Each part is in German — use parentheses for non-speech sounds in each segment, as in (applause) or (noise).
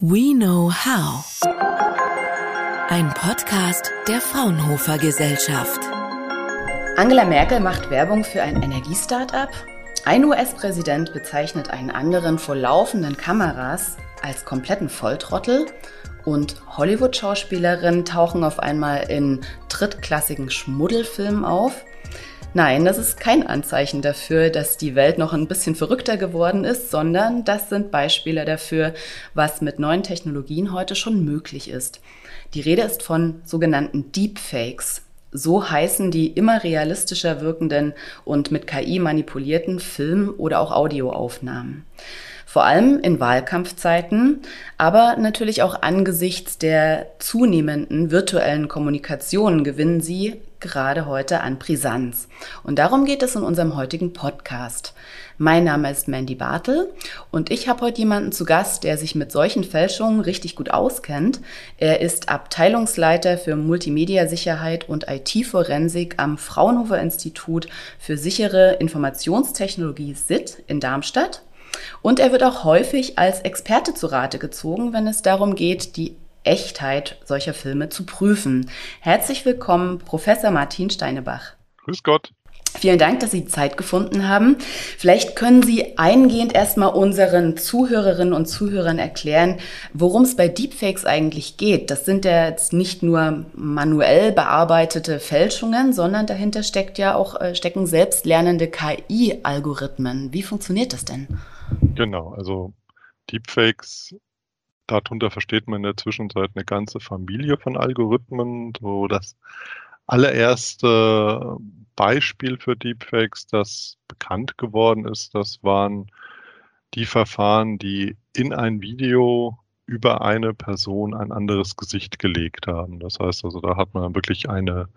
We Know How. Ein Podcast der Fraunhofer Gesellschaft. Angela Merkel macht Werbung für ein Energiestartup. Ein US-Präsident bezeichnet einen anderen vor laufenden Kameras als kompletten Volltrottel. Und Hollywood-Schauspielerinnen tauchen auf einmal in drittklassigen Schmuddelfilmen auf. Nein, das ist kein Anzeichen dafür, dass die Welt noch ein bisschen verrückter geworden ist, sondern das sind Beispiele dafür, was mit neuen Technologien heute schon möglich ist. Die Rede ist von sogenannten Deepfakes. So heißen die immer realistischer wirkenden und mit KI manipulierten Film- oder auch Audioaufnahmen. Vor allem in Wahlkampfzeiten, aber natürlich auch angesichts der zunehmenden virtuellen Kommunikation gewinnen sie gerade heute an Brisanz. Und darum geht es in unserem heutigen Podcast. Mein Name ist Mandy Bartel und ich habe heute jemanden zu Gast, der sich mit solchen Fälschungen richtig gut auskennt. Er ist Abteilungsleiter für Multimedia-Sicherheit und IT-Forensik am Fraunhofer Institut für sichere Informationstechnologie SIT in Darmstadt und er wird auch häufig als Experte zu Rate gezogen, wenn es darum geht, die Echtheit solcher Filme zu prüfen. Herzlich willkommen, Professor Martin Steinebach. Grüß Gott. Vielen Dank, dass Sie Zeit gefunden haben. Vielleicht können Sie eingehend erstmal unseren Zuhörerinnen und Zuhörern erklären, worum es bei Deepfakes eigentlich geht. Das sind ja jetzt nicht nur manuell bearbeitete Fälschungen, sondern dahinter steckt ja auch, äh, stecken selbstlernende KI-Algorithmen. Wie funktioniert das denn? Genau, also Deepfakes, darunter versteht man in der Zwischenzeit eine ganze Familie von Algorithmen. So das allererste Beispiel für Deepfakes, das bekannt geworden ist, das waren die Verfahren, die in ein Video über eine Person ein anderes Gesicht gelegt haben. Das heißt also, da hat man wirklich eine,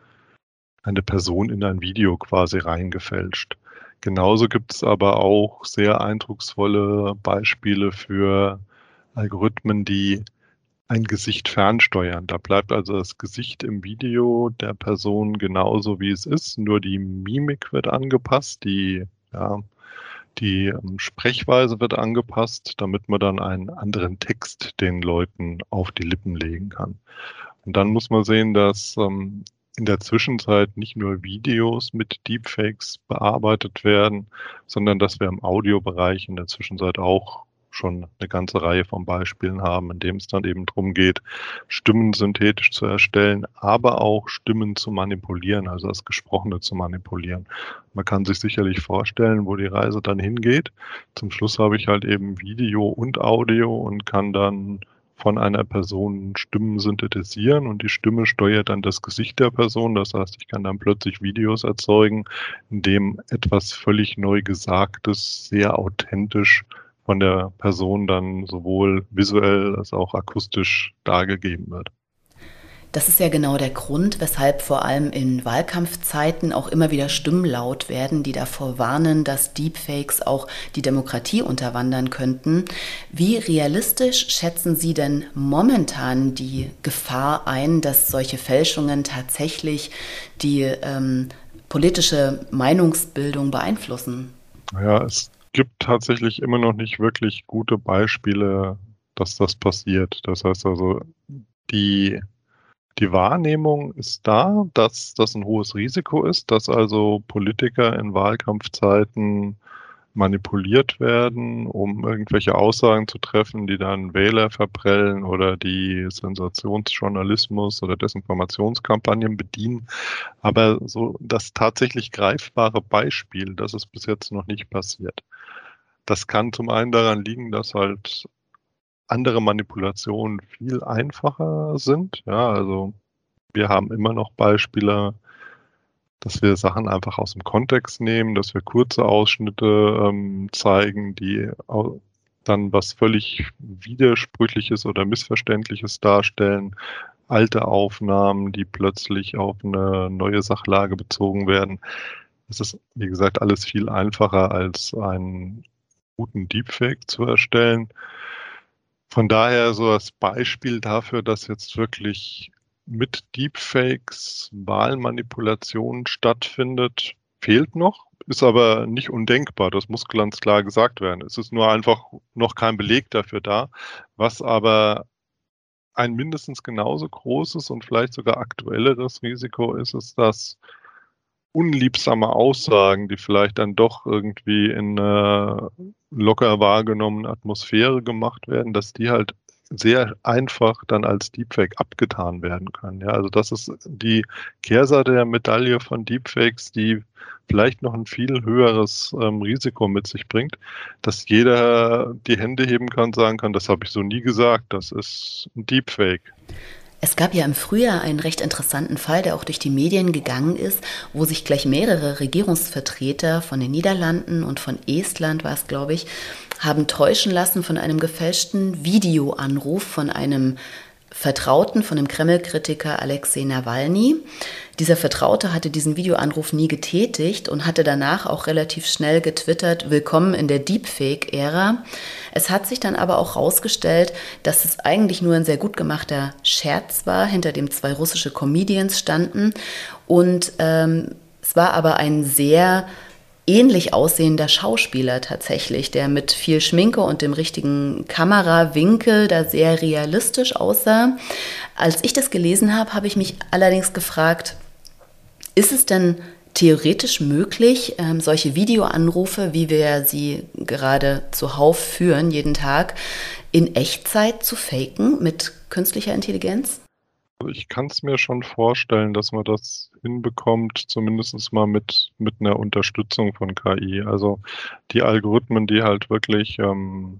eine Person in ein Video quasi reingefälscht. Genauso gibt es aber auch sehr eindrucksvolle Beispiele für Algorithmen, die ein Gesicht fernsteuern. Da bleibt also das Gesicht im Video der Person genauso wie es ist, nur die Mimik wird angepasst, die, ja, die ähm, Sprechweise wird angepasst, damit man dann einen anderen Text den Leuten auf die Lippen legen kann. Und dann muss man sehen, dass ähm, in der Zwischenzeit nicht nur Videos mit Deepfakes bearbeitet werden, sondern dass wir im Audiobereich in der Zwischenzeit auch schon eine ganze Reihe von Beispielen haben, in dem es dann eben darum geht, Stimmen synthetisch zu erstellen, aber auch Stimmen zu manipulieren, also das Gesprochene zu manipulieren. Man kann sich sicherlich vorstellen, wo die Reise dann hingeht. Zum Schluss habe ich halt eben Video und Audio und kann dann von einer Person Stimmen synthetisieren und die Stimme steuert dann das Gesicht der Person. Das heißt, ich kann dann plötzlich Videos erzeugen, in dem etwas völlig neu Gesagtes sehr authentisch von der Person dann sowohl visuell als auch akustisch dargegeben wird. Das ist ja genau der Grund, weshalb vor allem in Wahlkampfzeiten auch immer wieder Stimmen laut werden, die davor warnen, dass Deepfakes auch die Demokratie unterwandern könnten. Wie realistisch schätzen Sie denn momentan die Gefahr ein, dass solche Fälschungen tatsächlich die ähm, politische Meinungsbildung beeinflussen? Ja, es gibt tatsächlich immer noch nicht wirklich gute Beispiele, dass das passiert. Das heißt also, die die Wahrnehmung ist da, dass das ein hohes Risiko ist, dass also Politiker in Wahlkampfzeiten manipuliert werden, um irgendwelche Aussagen zu treffen, die dann Wähler verprellen oder die Sensationsjournalismus oder Desinformationskampagnen bedienen. Aber so das tatsächlich greifbare Beispiel, das ist bis jetzt noch nicht passiert. Das kann zum einen daran liegen, dass halt andere Manipulationen viel einfacher sind. Ja, also wir haben immer noch Beispiele, dass wir Sachen einfach aus dem Kontext nehmen, dass wir kurze Ausschnitte ähm, zeigen, die dann was völlig Widersprüchliches oder Missverständliches darstellen. Alte Aufnahmen, die plötzlich auf eine neue Sachlage bezogen werden. Es ist, wie gesagt, alles viel einfacher als einen guten Deepfake zu erstellen. Von daher so als Beispiel dafür, dass jetzt wirklich mit Deepfakes Wahlmanipulation stattfindet, fehlt noch. ist aber nicht undenkbar, das muss ganz klar gesagt werden. Es ist nur einfach noch kein Beleg dafür da. Was aber ein mindestens genauso großes und vielleicht sogar aktuelleres Risiko ist, ist, dass unliebsame Aussagen, die vielleicht dann doch irgendwie in einer locker wahrgenommenen Atmosphäre gemacht werden, dass die halt sehr einfach dann als Deepfake abgetan werden können. Ja, also das ist die Kehrseite der Medaille von Deepfakes, die vielleicht noch ein viel höheres ähm, Risiko mit sich bringt, dass jeder die Hände heben kann, sagen kann, das habe ich so nie gesagt, das ist ein Deepfake. Es gab ja im Frühjahr einen recht interessanten Fall, der auch durch die Medien gegangen ist, wo sich gleich mehrere Regierungsvertreter von den Niederlanden und von Estland, war es glaube ich, haben täuschen lassen von einem gefälschten Videoanruf von einem Vertrauten von dem Kreml-Kritiker Alexei Nawalny. Dieser Vertraute hatte diesen Videoanruf nie getätigt und hatte danach auch relativ schnell getwittert, willkommen in der Deepfake-Ära. Es hat sich dann aber auch herausgestellt, dass es eigentlich nur ein sehr gut gemachter Scherz war, hinter dem zwei russische Comedians standen. Und ähm, es war aber ein sehr ähnlich aussehender Schauspieler tatsächlich, der mit viel Schminke und dem richtigen Kamerawinkel da sehr realistisch aussah. Als ich das gelesen habe, habe ich mich allerdings gefragt, ist es denn theoretisch möglich, ähm, solche Videoanrufe, wie wir sie gerade zuhauf führen, jeden Tag, in Echtzeit zu faken mit künstlicher Intelligenz? Also ich kann es mir schon vorstellen, dass man das hinbekommt, zumindest mal mit, mit einer Unterstützung von KI. Also die Algorithmen, die halt wirklich ähm,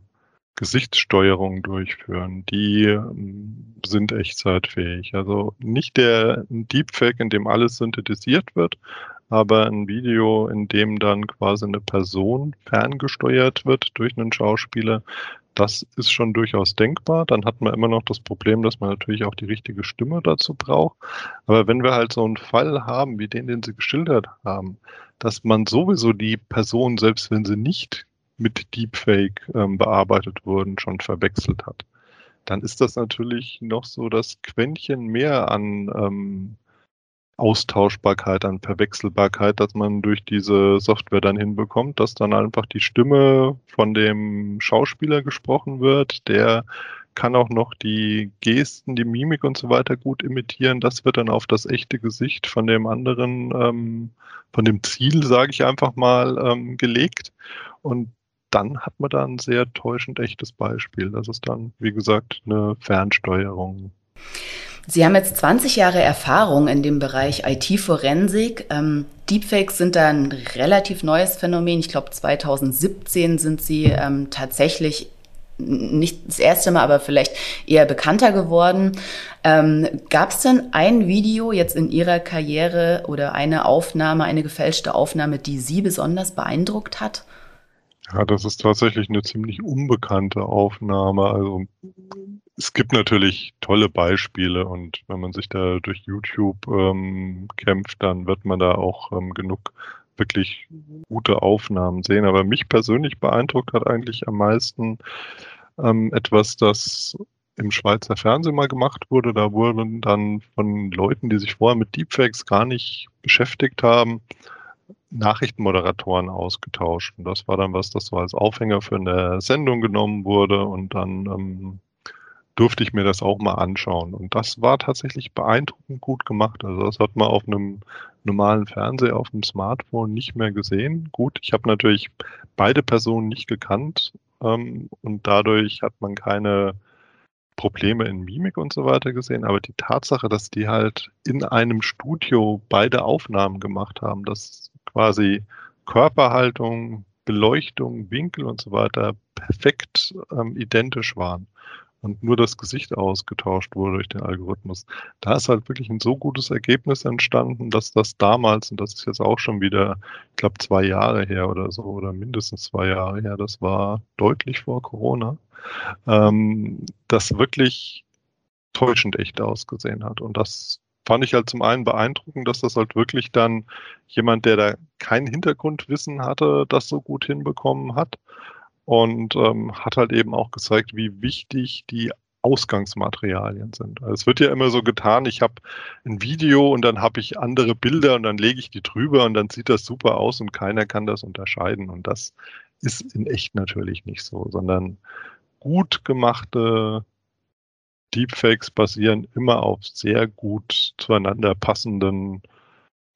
Gesichtssteuerung durchführen, die ähm, sind echtzeitfähig. Also nicht der Deepfake, in dem alles synthetisiert wird, aber ein Video, in dem dann quasi eine Person ferngesteuert wird durch einen Schauspieler, das ist schon durchaus denkbar. Dann hat man immer noch das Problem, dass man natürlich auch die richtige Stimme dazu braucht. Aber wenn wir halt so einen Fall haben, wie den, den Sie geschildert haben, dass man sowieso die Person, selbst wenn sie nicht mit Deepfake ähm, bearbeitet wurden, schon verwechselt hat, dann ist das natürlich noch so das Quäntchen mehr an ähm, Austauschbarkeit, an Verwechselbarkeit, dass man durch diese Software dann hinbekommt, dass dann einfach die Stimme von dem Schauspieler gesprochen wird, der kann auch noch die Gesten, die Mimik und so weiter gut imitieren. Das wird dann auf das echte Gesicht von dem anderen, ähm, von dem Ziel, sage ich einfach mal, ähm, gelegt. Und dann hat man da ein sehr täuschend echtes Beispiel. Das ist dann, wie gesagt, eine Fernsteuerung. Sie haben jetzt 20 Jahre Erfahrung in dem Bereich IT-Forensik. Ähm, Deepfakes sind da ein relativ neues Phänomen. Ich glaube, 2017 sind sie ähm, tatsächlich nicht das erste Mal, aber vielleicht eher bekannter geworden. Ähm, Gab es denn ein Video jetzt in Ihrer Karriere oder eine Aufnahme, eine gefälschte Aufnahme, die Sie besonders beeindruckt hat? Ja, das ist tatsächlich eine ziemlich unbekannte Aufnahme. Also es gibt natürlich tolle Beispiele und wenn man sich da durch YouTube ähm, kämpft, dann wird man da auch ähm, genug wirklich gute Aufnahmen sehen. Aber mich persönlich beeindruckt hat eigentlich am meisten ähm, etwas, das im Schweizer Fernsehen mal gemacht wurde. Da wurden dann von Leuten, die sich vorher mit Deepfakes gar nicht beschäftigt haben, Nachrichtenmoderatoren ausgetauscht. Und das war dann was, das so als Aufhänger für eine Sendung genommen wurde und dann ähm, durfte ich mir das auch mal anschauen. Und das war tatsächlich beeindruckend gut gemacht. Also das hat man auf einem normalen Fernseher, auf dem Smartphone nicht mehr gesehen. Gut, ich habe natürlich beide Personen nicht gekannt ähm, und dadurch hat man keine Probleme in Mimik und so weiter gesehen, aber die Tatsache, dass die halt in einem Studio beide Aufnahmen gemacht haben, dass quasi Körperhaltung, Beleuchtung, Winkel und so weiter perfekt ähm, identisch waren und nur das Gesicht ausgetauscht wurde durch den Algorithmus. Da ist halt wirklich ein so gutes Ergebnis entstanden, dass das damals, und das ist jetzt auch schon wieder, ich glaube, zwei Jahre her oder so, oder mindestens zwei Jahre her, das war deutlich vor Corona, ähm, das wirklich täuschend echt ausgesehen hat. Und das fand ich halt zum einen beeindruckend, dass das halt wirklich dann jemand, der da kein Hintergrundwissen hatte, das so gut hinbekommen hat und ähm, hat halt eben auch gezeigt, wie wichtig die Ausgangsmaterialien sind. Also es wird ja immer so getan, ich habe ein Video und dann habe ich andere Bilder und dann lege ich die drüber und dann sieht das super aus und keiner kann das unterscheiden. Und das ist in echt natürlich nicht so, sondern gut gemachte Deepfakes basieren immer auf sehr gut zueinander passenden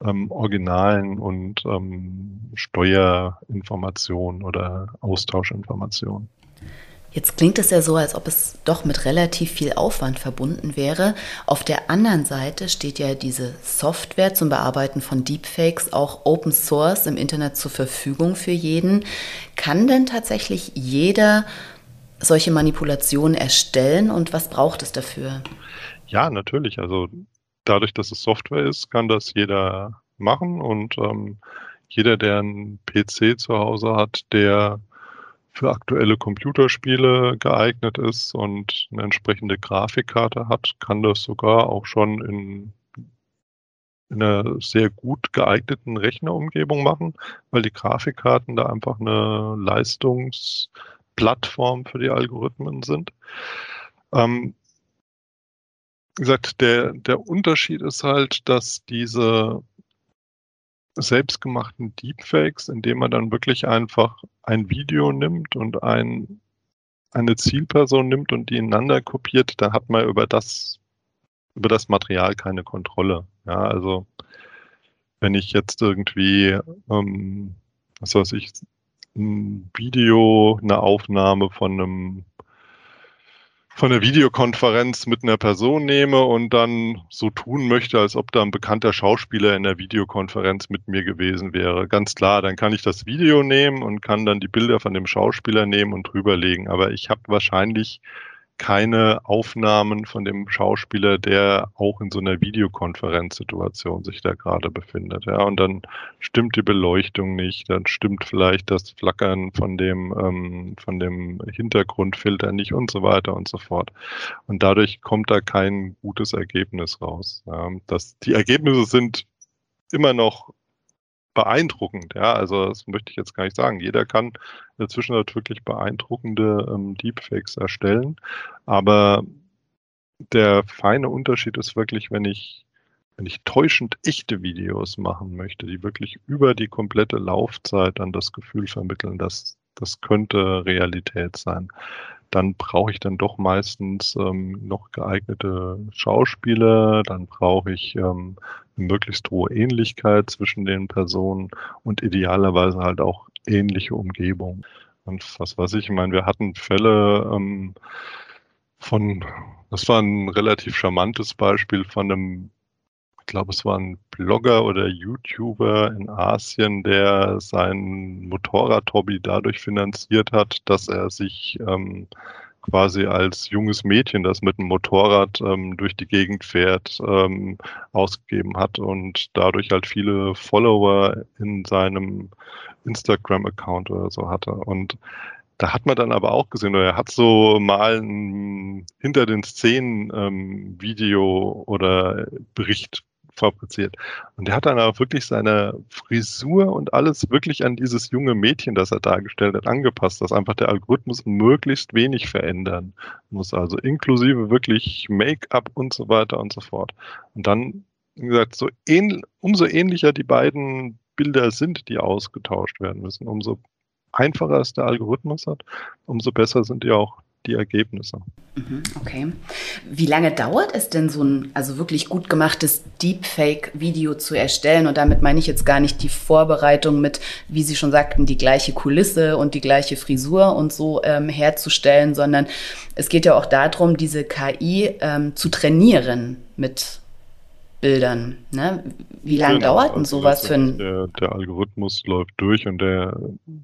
ähm, Originalen und ähm, Steuerinformationen oder Austauschinformationen. Jetzt klingt es ja so, als ob es doch mit relativ viel Aufwand verbunden wäre. Auf der anderen Seite steht ja diese Software zum Bearbeiten von Deepfakes auch Open Source im Internet zur Verfügung für jeden. Kann denn tatsächlich jeder solche Manipulationen erstellen und was braucht es dafür? Ja, natürlich. Also dadurch, dass es Software ist, kann das jeder machen und ähm, jeder, der einen PC zu Hause hat, der für aktuelle Computerspiele geeignet ist und eine entsprechende Grafikkarte hat, kann das sogar auch schon in, in einer sehr gut geeigneten Rechnerumgebung machen, weil die Grafikkarten da einfach eine Leistungsplattform für die Algorithmen sind. Ähm, wie gesagt, der, der Unterschied ist halt, dass diese selbstgemachten Deepfakes, indem man dann wirklich einfach ein Video nimmt und ein, eine Zielperson nimmt und die ineinander kopiert, dann hat man über das, über das Material keine Kontrolle. Ja, also wenn ich jetzt irgendwie, ähm, was weiß ich, ein Video, eine Aufnahme von einem von der Videokonferenz mit einer Person nehme und dann so tun möchte, als ob da ein bekannter Schauspieler in der Videokonferenz mit mir gewesen wäre. Ganz klar, dann kann ich das Video nehmen und kann dann die Bilder von dem Schauspieler nehmen und drüberlegen. Aber ich habe wahrscheinlich keine Aufnahmen von dem Schauspieler, der auch in so einer Videokonferenzsituation sich da gerade befindet. Ja, und dann stimmt die Beleuchtung nicht, dann stimmt vielleicht das Flackern von dem, ähm, von dem Hintergrundfilter nicht und so weiter und so fort. Und dadurch kommt da kein gutes Ergebnis raus. Ja, das, die Ergebnisse sind immer noch beeindruckend. Ja, also das möchte ich jetzt gar nicht sagen. Jeder kann inzwischen halt wirklich beeindruckende ähm, Deepfakes erstellen. Aber der feine Unterschied ist wirklich, wenn ich, wenn ich täuschend echte Videos machen möchte, die wirklich über die komplette Laufzeit dann das Gefühl vermitteln, dass das könnte Realität sein dann brauche ich dann doch meistens ähm, noch geeignete Schauspieler, dann brauche ich ähm, eine möglichst hohe Ähnlichkeit zwischen den Personen und idealerweise halt auch ähnliche Umgebung. Und was weiß ich, ich meine, wir hatten Fälle ähm, von, das war ein relativ charmantes Beispiel von einem ich glaube, es war ein Blogger oder YouTuber in Asien, der sein Motorrad-Hobby dadurch finanziert hat, dass er sich ähm, quasi als junges Mädchen, das mit dem Motorrad ähm, durch die Gegend fährt, ähm, ausgegeben hat und dadurch halt viele Follower in seinem Instagram-Account oder so hatte. Und da hat man dann aber auch gesehen, er hat so mal ein hinter den Szenen ähm, Video oder Bericht fabriziert. Und er hat dann auch wirklich seine Frisur und alles wirklich an dieses junge Mädchen, das er dargestellt hat, angepasst, dass einfach der Algorithmus möglichst wenig verändern muss. Also inklusive wirklich Make-up und so weiter und so fort. Und dann, wie gesagt, so ähn, umso ähnlicher die beiden Bilder sind, die ausgetauscht werden müssen, umso einfacher es der Algorithmus hat, umso besser sind die auch die Ergebnisse. Mhm, okay. Wie lange dauert es denn, so ein also wirklich gut gemachtes Deepfake-Video zu erstellen? Und damit meine ich jetzt gar nicht die Vorbereitung mit, wie Sie schon sagten, die gleiche Kulisse und die gleiche Frisur und so ähm, herzustellen, sondern es geht ja auch darum, diese KI ähm, zu trainieren mit Bildern. Ne? Wie lange genau, dauert denn also sowas für ein. Der, der, Algorithmus läuft durch und der,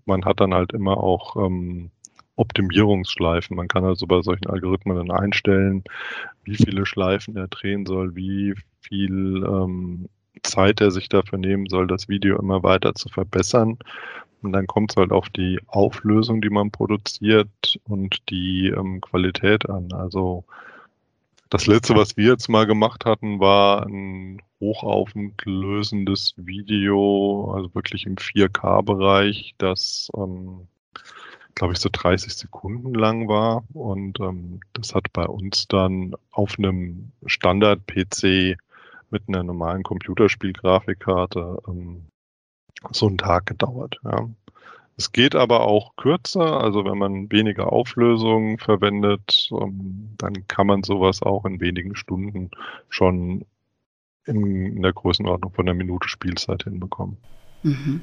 man hat dann halt immer auch. Ähm, Optimierungsschleifen. Man kann also bei solchen Algorithmen dann einstellen, wie viele Schleifen er drehen soll, wie viel ähm, Zeit er sich dafür nehmen soll, das Video immer weiter zu verbessern. Und dann kommt es halt auf die Auflösung, die man produziert und die ähm, Qualität an. Also das letzte, was wir jetzt mal gemacht hatten, war ein hochauflösendes Video, also wirklich im 4K-Bereich, das ähm, glaube ich, so 30 Sekunden lang war. Und ähm, das hat bei uns dann auf einem Standard-PC mit einer normalen Computerspielgrafikkarte ähm, so einen Tag gedauert. Ja. Es geht aber auch kürzer, also wenn man weniger Auflösung verwendet, ähm, dann kann man sowas auch in wenigen Stunden schon in, in der Größenordnung von einer Minute Spielzeit hinbekommen. Mhm.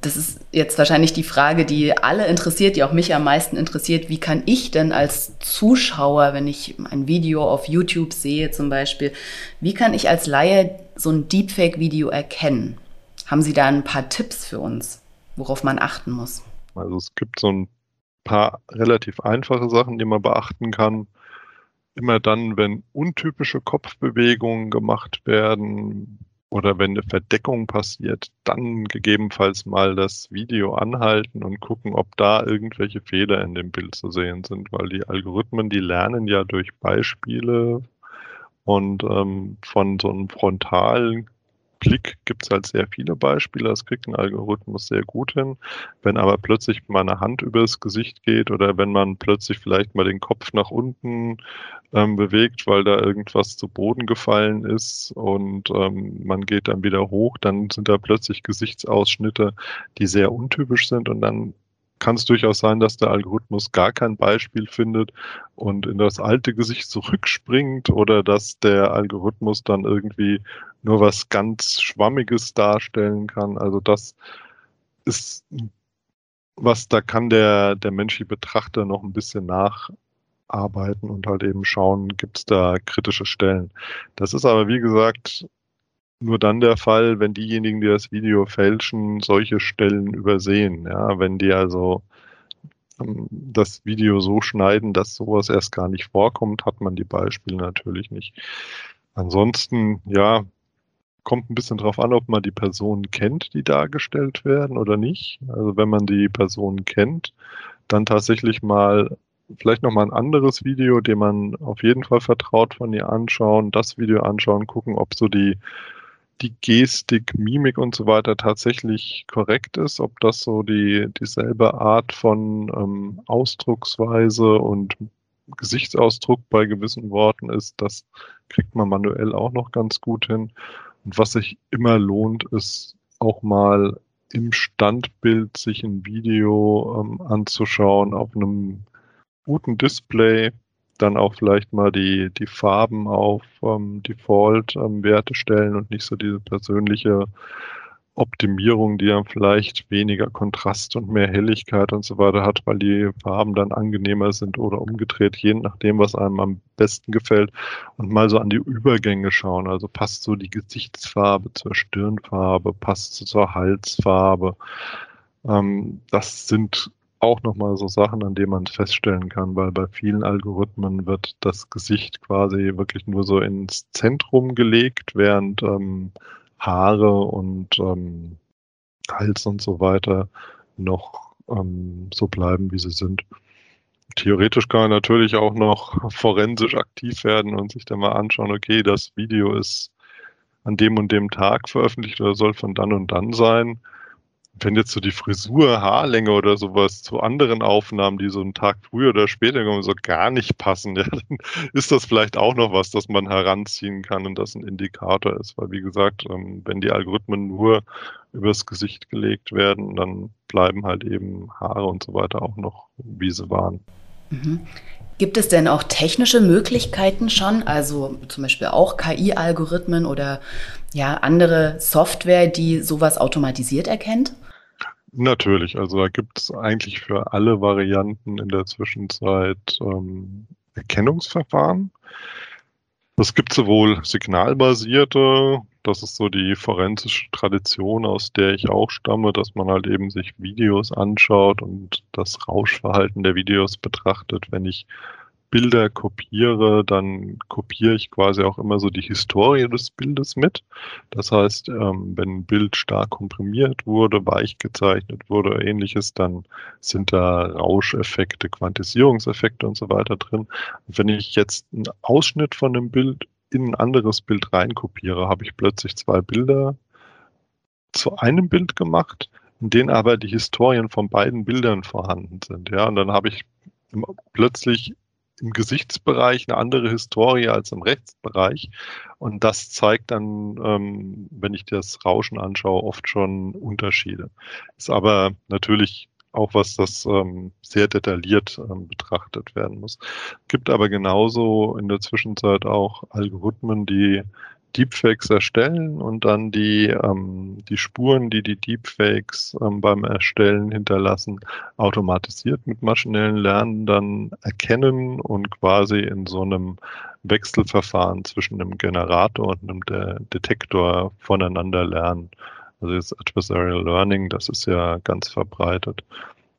Das ist jetzt wahrscheinlich die Frage, die alle interessiert, die auch mich am meisten interessiert. Wie kann ich denn als Zuschauer, wenn ich ein Video auf YouTube sehe zum Beispiel, wie kann ich als Laie so ein Deepfake-Video erkennen? Haben Sie da ein paar Tipps für uns? worauf man achten muss? Also es gibt so ein paar relativ einfache Sachen, die man beachten kann. Immer dann, wenn untypische Kopfbewegungen gemacht werden oder wenn eine Verdeckung passiert, dann gegebenenfalls mal das Video anhalten und gucken, ob da irgendwelche Fehler in dem Bild zu sehen sind, weil die Algorithmen, die lernen ja durch Beispiele und ähm, von so einem frontalen Blick gibt es halt sehr viele Beispiele. Das kriegt ein Algorithmus sehr gut hin. Wenn aber plötzlich mal eine Hand übers Gesicht geht oder wenn man plötzlich vielleicht mal den Kopf nach unten ähm, bewegt, weil da irgendwas zu Boden gefallen ist und ähm, man geht dann wieder hoch, dann sind da plötzlich Gesichtsausschnitte, die sehr untypisch sind und dann kann es durchaus sein, dass der Algorithmus gar kein Beispiel findet und in das alte Gesicht zurückspringt oder dass der Algorithmus dann irgendwie nur was ganz Schwammiges darstellen kann. Also das ist was, da kann der, der menschliche Betrachter noch ein bisschen nacharbeiten und halt eben schauen, gibt es da kritische Stellen. Das ist aber, wie gesagt, nur dann der Fall, wenn diejenigen, die das Video fälschen, solche Stellen übersehen. Ja, wenn die also ähm, das Video so schneiden, dass sowas erst gar nicht vorkommt, hat man die Beispiele natürlich nicht. Ansonsten, ja, kommt ein bisschen drauf an, ob man die Personen kennt, die dargestellt werden oder nicht. Also wenn man die Personen kennt, dann tatsächlich mal vielleicht noch mal ein anderes Video, dem man auf jeden Fall vertraut von ihr anschauen, das Video anschauen, gucken, ob so die die Gestik, Mimik und so weiter tatsächlich korrekt ist, ob das so die dieselbe Art von ähm, Ausdrucksweise und Gesichtsausdruck bei gewissen Worten ist, das kriegt man manuell auch noch ganz gut hin. Und was sich immer lohnt, ist auch mal im Standbild sich ein Video ähm, anzuschauen auf einem guten Display, dann auch vielleicht mal die, die Farben auf ähm, Default-Werte ähm, stellen und nicht so diese persönliche Optimierung, die dann vielleicht weniger Kontrast und mehr Helligkeit und so weiter hat, weil die Farben dann angenehmer sind oder umgedreht, je nachdem, was einem am besten gefällt. Und mal so an die Übergänge schauen. Also passt so die Gesichtsfarbe zur Stirnfarbe, passt zur Halsfarbe. Ähm, das sind auch nochmal so Sachen, an denen man feststellen kann, weil bei vielen Algorithmen wird das Gesicht quasi wirklich nur so ins Zentrum gelegt, während ähm, Haare und ähm, Hals und so weiter noch ähm, so bleiben, wie sie sind. Theoretisch kann man natürlich auch noch (laughs) forensisch aktiv werden und sich dann mal anschauen, okay, das Video ist an dem und dem Tag veröffentlicht oder soll von dann und dann sein wenn jetzt so die Frisur, Haarlänge oder sowas zu anderen Aufnahmen, die so einen Tag früher oder später kommen, so gar nicht passen, (laughs) ja, dann ist das vielleicht auch noch was, das man heranziehen kann und das ein Indikator ist. Weil wie gesagt, ähm, wenn die Algorithmen nur übers Gesicht gelegt werden, dann bleiben halt eben Haare und so weiter auch noch, wie sie waren. Mhm. Gibt es denn auch technische Möglichkeiten schon, also zum Beispiel auch KI-Algorithmen oder ja andere Software, die sowas automatisiert erkennt? Natürlich, also da gibt es eigentlich für alle Varianten in der Zwischenzeit ähm, Erkennungsverfahren. Es gibt sowohl signalbasierte, das ist so die forensische Tradition, aus der ich auch stamme, dass man halt eben sich Videos anschaut und das Rauschverhalten der Videos betrachtet. Wenn ich Bilder kopiere, dann kopiere ich quasi auch immer so die Historie des Bildes mit. Das heißt, ähm, wenn ein Bild stark komprimiert wurde, weich gezeichnet wurde oder ähnliches, dann sind da Rauscheffekte, Quantisierungseffekte und so weiter drin. Wenn ich jetzt einen Ausschnitt von einem Bild in ein anderes Bild reinkopiere, habe ich plötzlich zwei Bilder zu einem Bild gemacht in denen aber die Historien von beiden Bildern vorhanden sind. Ja, und dann habe ich plötzlich im Gesichtsbereich eine andere Historie als im Rechtsbereich. Und das zeigt dann, ähm, wenn ich das Rauschen anschaue, oft schon Unterschiede. Ist aber natürlich auch was, das ähm, sehr detailliert ähm, betrachtet werden muss. Gibt aber genauso in der Zwischenzeit auch Algorithmen, die Deepfakes erstellen und dann die, ähm, die Spuren, die die Deepfakes ähm, beim Erstellen hinterlassen, automatisiert mit maschinellen Lernen dann erkennen und quasi in so einem Wechselverfahren zwischen einem Generator und einem De Detektor voneinander lernen. Also das Adversarial Learning, das ist ja ganz verbreitet.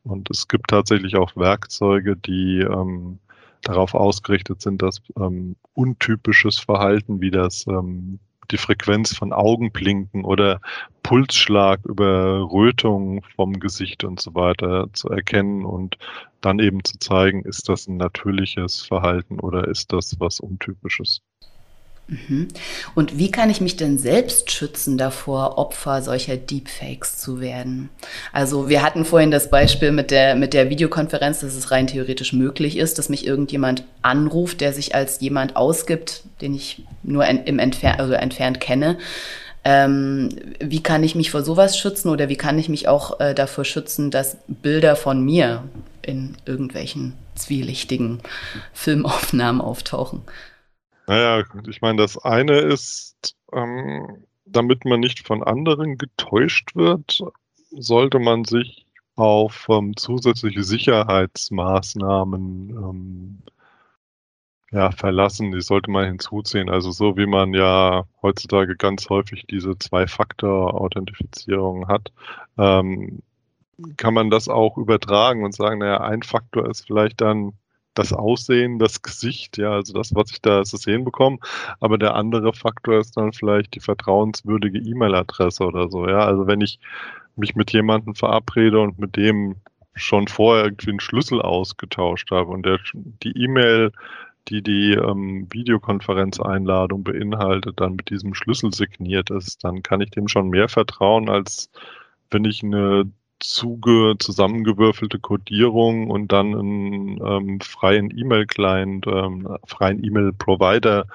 Und es gibt tatsächlich auch Werkzeuge, die ähm, darauf ausgerichtet sind, dass ähm, untypisches Verhalten wie das ähm, die Frequenz von Augenblinken oder Pulsschlag über Rötung vom Gesicht und so weiter zu erkennen und dann eben zu zeigen, ist das ein natürliches Verhalten oder ist das was Untypisches. Mhm. Und wie kann ich mich denn selbst schützen davor, Opfer solcher Deepfakes zu werden? Also wir hatten vorhin das Beispiel mit der, mit der Videokonferenz, dass es rein theoretisch möglich ist, dass mich irgendjemand anruft, der sich als jemand ausgibt, den ich nur im Entfer also entfernt kenne. Ähm, wie kann ich mich vor sowas schützen oder wie kann ich mich auch äh, davor schützen, dass Bilder von mir in irgendwelchen zwielichtigen Filmaufnahmen auftauchen? Naja, ich meine, das eine ist, ähm, damit man nicht von anderen getäuscht wird, sollte man sich auf ähm, zusätzliche Sicherheitsmaßnahmen ähm, ja, verlassen. Die sollte man hinzuziehen. Also so wie man ja heutzutage ganz häufig diese Zwei-Faktor-Authentifizierung hat, ähm, kann man das auch übertragen und sagen, naja, ein Faktor ist vielleicht dann das Aussehen, das Gesicht, ja, also das, was ich da zu sehen bekomme. Aber der andere Faktor ist dann vielleicht die vertrauenswürdige E-Mail-Adresse oder so, ja. Also wenn ich mich mit jemandem verabrede und mit dem schon vorher irgendwie einen Schlüssel ausgetauscht habe und der, die E-Mail, die die ähm, Videokonferenzeinladung beinhaltet, dann mit diesem Schlüssel signiert ist, dann kann ich dem schon mehr vertrauen, als wenn ich eine zuge zusammengewürfelte Codierung und dann einen ähm, freien E-Mail-Client, ähm, freien E-Mail-Provider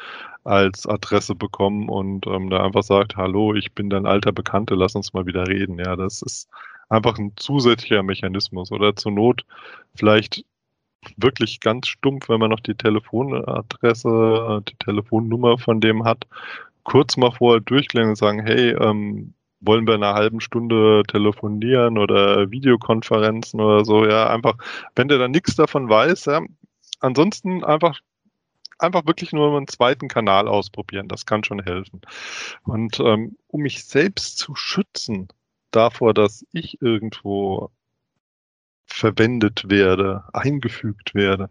als Adresse bekommen und ähm, da einfach sagt, hallo, ich bin dein alter Bekannte, lass uns mal wieder reden. Ja, das ist einfach ein zusätzlicher Mechanismus oder zur Not vielleicht wirklich ganz stumpf, wenn man noch die Telefonadresse, die Telefonnummer von dem hat, kurz mal vorher durchklären und sagen, hey, ähm, wollen wir in einer halben Stunde telefonieren oder Videokonferenzen oder so, ja, einfach, wenn der dann nichts davon weiß, ja, ansonsten einfach einfach wirklich nur einen zweiten Kanal ausprobieren. Das kann schon helfen. Und ähm, um mich selbst zu schützen davor, dass ich irgendwo verwendet werde, eingefügt werde,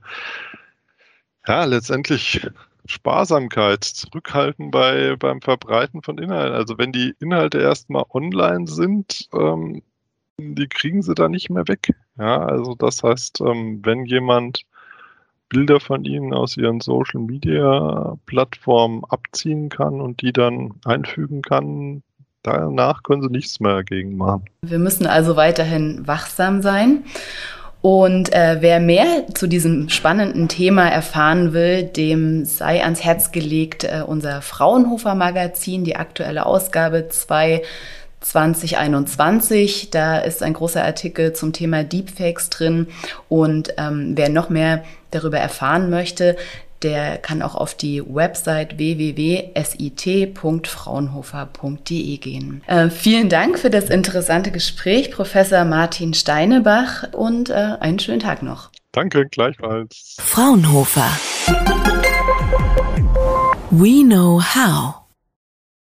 ja, letztendlich Sparsamkeit, Zurückhalten bei, beim Verbreiten von Inhalten. Also wenn die Inhalte erstmal online sind, ähm, die kriegen sie da nicht mehr weg. Ja, also das heißt, ähm, wenn jemand Bilder von ihnen aus ihren Social Media Plattformen abziehen kann und die dann einfügen kann, danach können sie nichts mehr dagegen machen. Wir müssen also weiterhin wachsam sein. Und äh, wer mehr zu diesem spannenden Thema erfahren will, dem sei ans Herz gelegt äh, unser Fraunhofer Magazin, die aktuelle Ausgabe 2 2021. Da ist ein großer Artikel zum Thema Deepfakes drin. Und ähm, wer noch mehr darüber erfahren möchte, der kann auch auf die Website www.sit.fraunhofer.de gehen. Äh, vielen Dank für das interessante Gespräch, Professor Martin Steinebach, und äh, einen schönen Tag noch. Danke, gleichfalls. Fraunhofer. We know how.